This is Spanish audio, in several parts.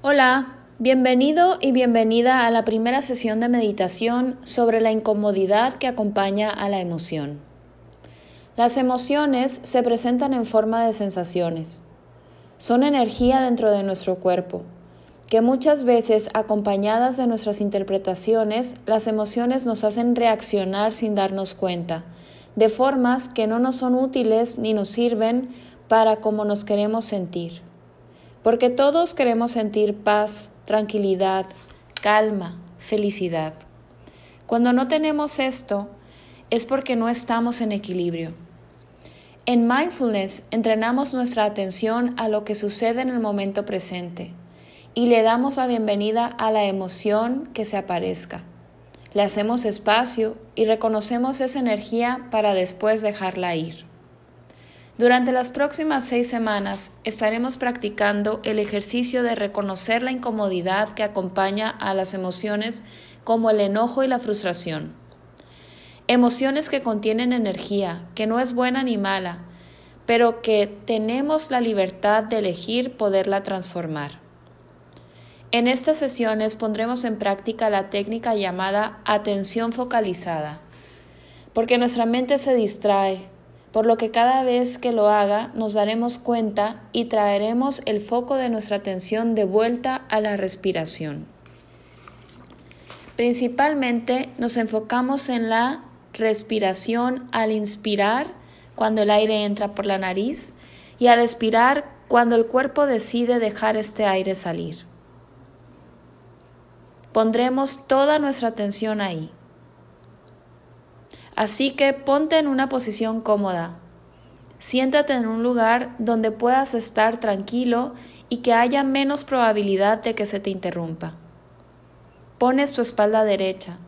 Hola, bienvenido y bienvenida a la primera sesión de meditación sobre la incomodidad que acompaña a la emoción. Las emociones se presentan en forma de sensaciones. Son energía dentro de nuestro cuerpo, que muchas veces acompañadas de nuestras interpretaciones, las emociones nos hacen reaccionar sin darnos cuenta, de formas que no nos son útiles ni nos sirven para cómo nos queremos sentir porque todos queremos sentir paz, tranquilidad, calma, felicidad. Cuando no tenemos esto, es porque no estamos en equilibrio. En mindfulness entrenamos nuestra atención a lo que sucede en el momento presente y le damos la bienvenida a la emoción que se aparezca. Le hacemos espacio y reconocemos esa energía para después dejarla ir. Durante las próximas seis semanas estaremos practicando el ejercicio de reconocer la incomodidad que acompaña a las emociones como el enojo y la frustración. Emociones que contienen energía, que no es buena ni mala, pero que tenemos la libertad de elegir poderla transformar. En estas sesiones pondremos en práctica la técnica llamada atención focalizada, porque nuestra mente se distrae, por lo que cada vez que lo haga nos daremos cuenta y traeremos el foco de nuestra atención de vuelta a la respiración. Principalmente nos enfocamos en la respiración al inspirar cuando el aire entra por la nariz y al expirar cuando el cuerpo decide dejar este aire salir. Pondremos toda nuestra atención ahí. Así que ponte en una posición cómoda. Siéntate en un lugar donde puedas estar tranquilo y que haya menos probabilidad de que se te interrumpa. Pones tu espalda derecha.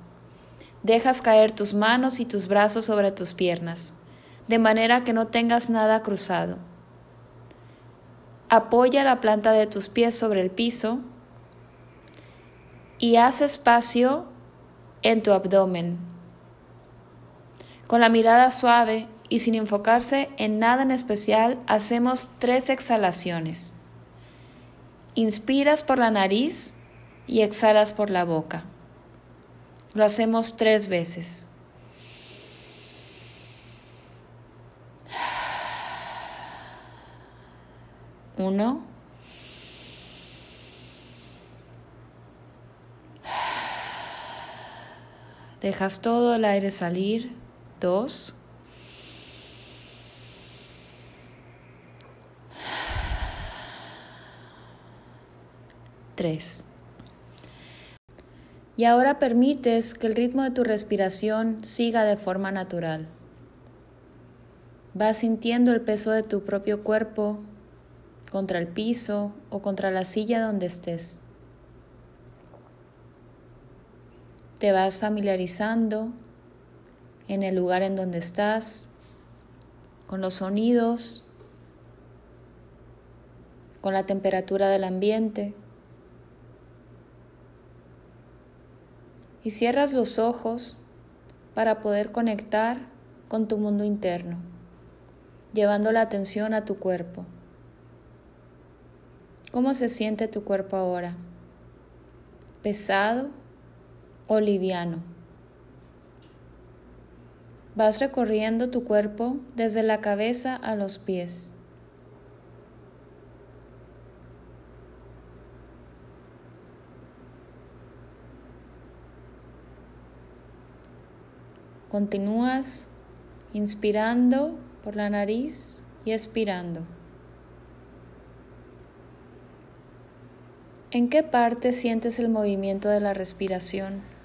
Dejas caer tus manos y tus brazos sobre tus piernas, de manera que no tengas nada cruzado. Apoya la planta de tus pies sobre el piso y haz espacio en tu abdomen con la mirada suave y sin enfocarse en nada en especial, hacemos tres exhalaciones. Inspiras por la nariz y exhalas por la boca. Lo hacemos tres veces. Uno. Dejas todo el aire salir dos, tres. Y ahora permites que el ritmo de tu respiración siga de forma natural. Vas sintiendo el peso de tu propio cuerpo contra el piso o contra la silla donde estés. Te vas familiarizando en el lugar en donde estás, con los sonidos, con la temperatura del ambiente. Y cierras los ojos para poder conectar con tu mundo interno, llevando la atención a tu cuerpo. ¿Cómo se siente tu cuerpo ahora? ¿Pesado o liviano? Vas recorriendo tu cuerpo desde la cabeza a los pies. Continúas inspirando por la nariz y expirando. ¿En qué parte sientes el movimiento de la respiración?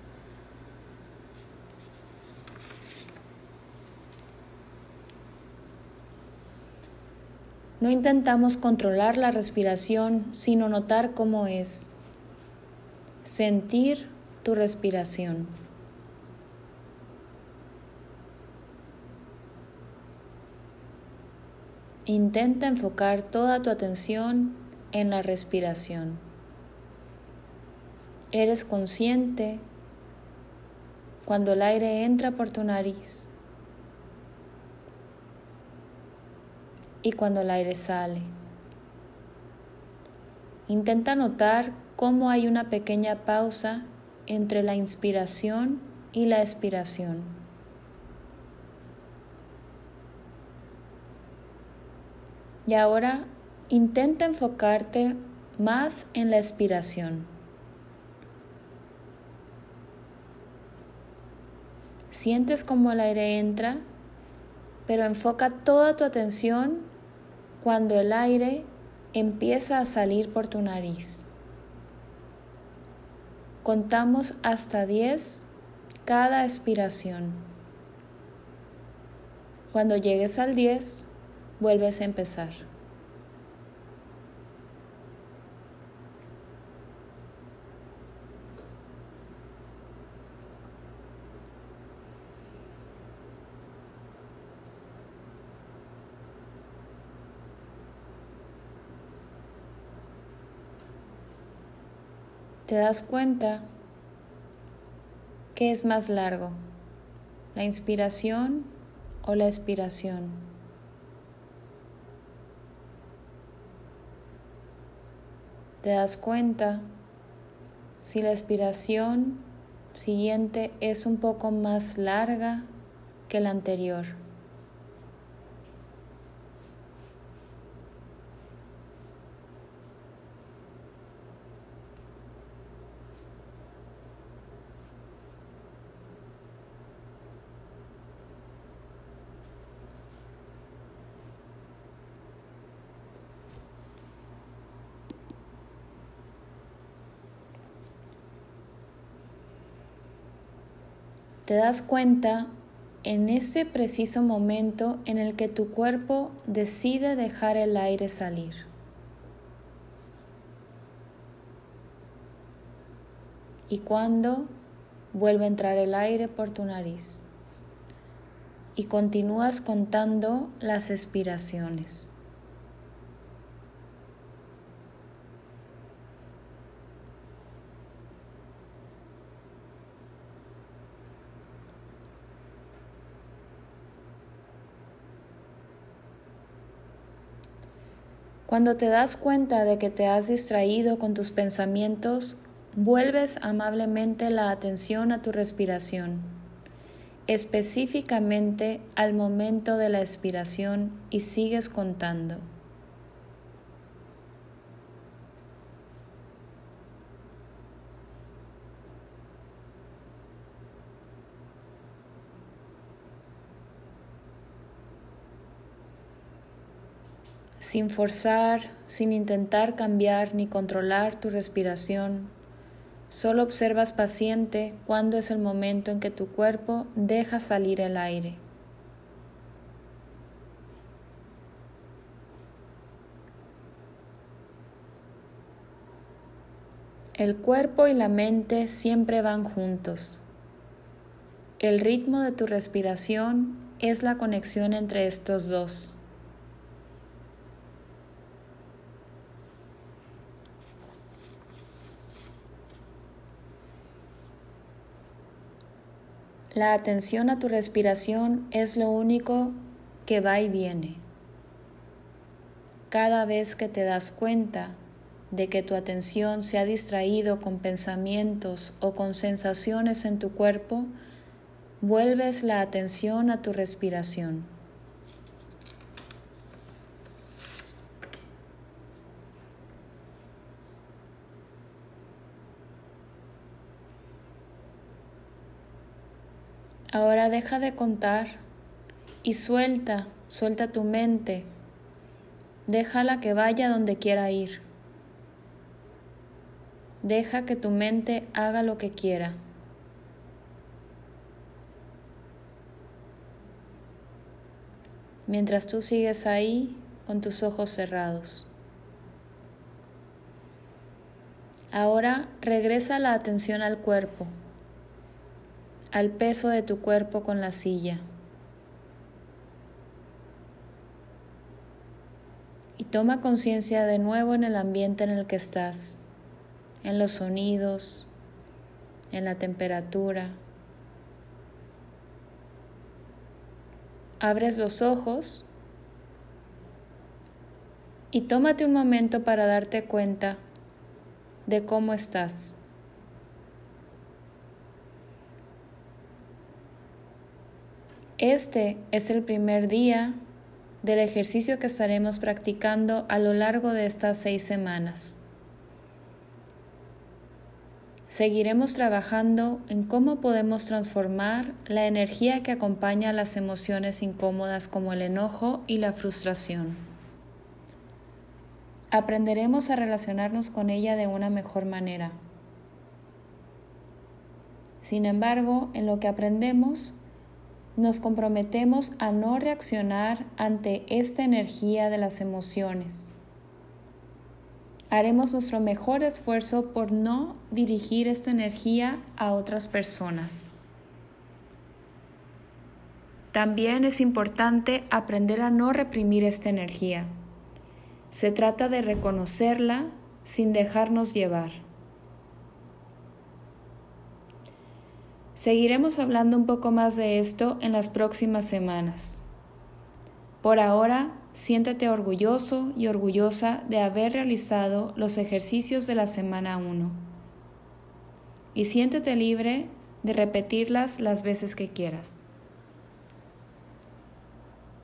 No intentamos controlar la respiración, sino notar cómo es. Sentir tu respiración. Intenta enfocar toda tu atención en la respiración. Eres consciente cuando el aire entra por tu nariz cuando el aire sale. Intenta notar cómo hay una pequeña pausa entre la inspiración y la expiración. Y ahora intenta enfocarte más en la expiración. Sientes como el aire entra, pero enfoca toda tu atención cuando el aire empieza a salir por tu nariz. Contamos hasta 10 cada expiración. Cuando llegues al 10, vuelves a empezar. Te das cuenta que es más largo, la inspiración o la expiración. Te das cuenta si la expiración siguiente es un poco más larga que la anterior. Te das cuenta en ese preciso momento en el que tu cuerpo decide dejar el aire salir. Y cuando vuelve a entrar el aire por tu nariz. Y continúas contando las expiraciones. Cuando te das cuenta de que te has distraído con tus pensamientos, vuelves amablemente la atención a tu respiración, específicamente al momento de la expiración y sigues contando. Sin forzar, sin intentar cambiar ni controlar tu respiración. Solo observas paciente cuándo es el momento en que tu cuerpo deja salir el aire. El cuerpo y la mente siempre van juntos. El ritmo de tu respiración es la conexión entre estos dos. La atención a tu respiración es lo único que va y viene. Cada vez que te das cuenta de que tu atención se ha distraído con pensamientos o con sensaciones en tu cuerpo, vuelves la atención a tu respiración. Ahora deja de contar y suelta, suelta tu mente. Déjala que vaya donde quiera ir. Deja que tu mente haga lo que quiera. Mientras tú sigues ahí con tus ojos cerrados. Ahora regresa la atención al cuerpo al peso de tu cuerpo con la silla. Y toma conciencia de nuevo en el ambiente en el que estás, en los sonidos, en la temperatura. Abres los ojos y tómate un momento para darte cuenta de cómo estás. Este es el primer día del ejercicio que estaremos practicando a lo largo de estas seis semanas. Seguiremos trabajando en cómo podemos transformar la energía que acompaña a las emociones incómodas como el enojo y la frustración. Aprenderemos a relacionarnos con ella de una mejor manera. Sin embargo, en lo que aprendemos, nos comprometemos a no reaccionar ante esta energía de las emociones. Haremos nuestro mejor esfuerzo por no dirigir esta energía a otras personas. También es importante aprender a no reprimir esta energía. Se trata de reconocerla sin dejarnos llevar. Seguiremos hablando un poco más de esto en las próximas semanas. Por ahora, siéntete orgulloso y orgullosa de haber realizado los ejercicios de la semana 1 y siéntete libre de repetirlas las veces que quieras.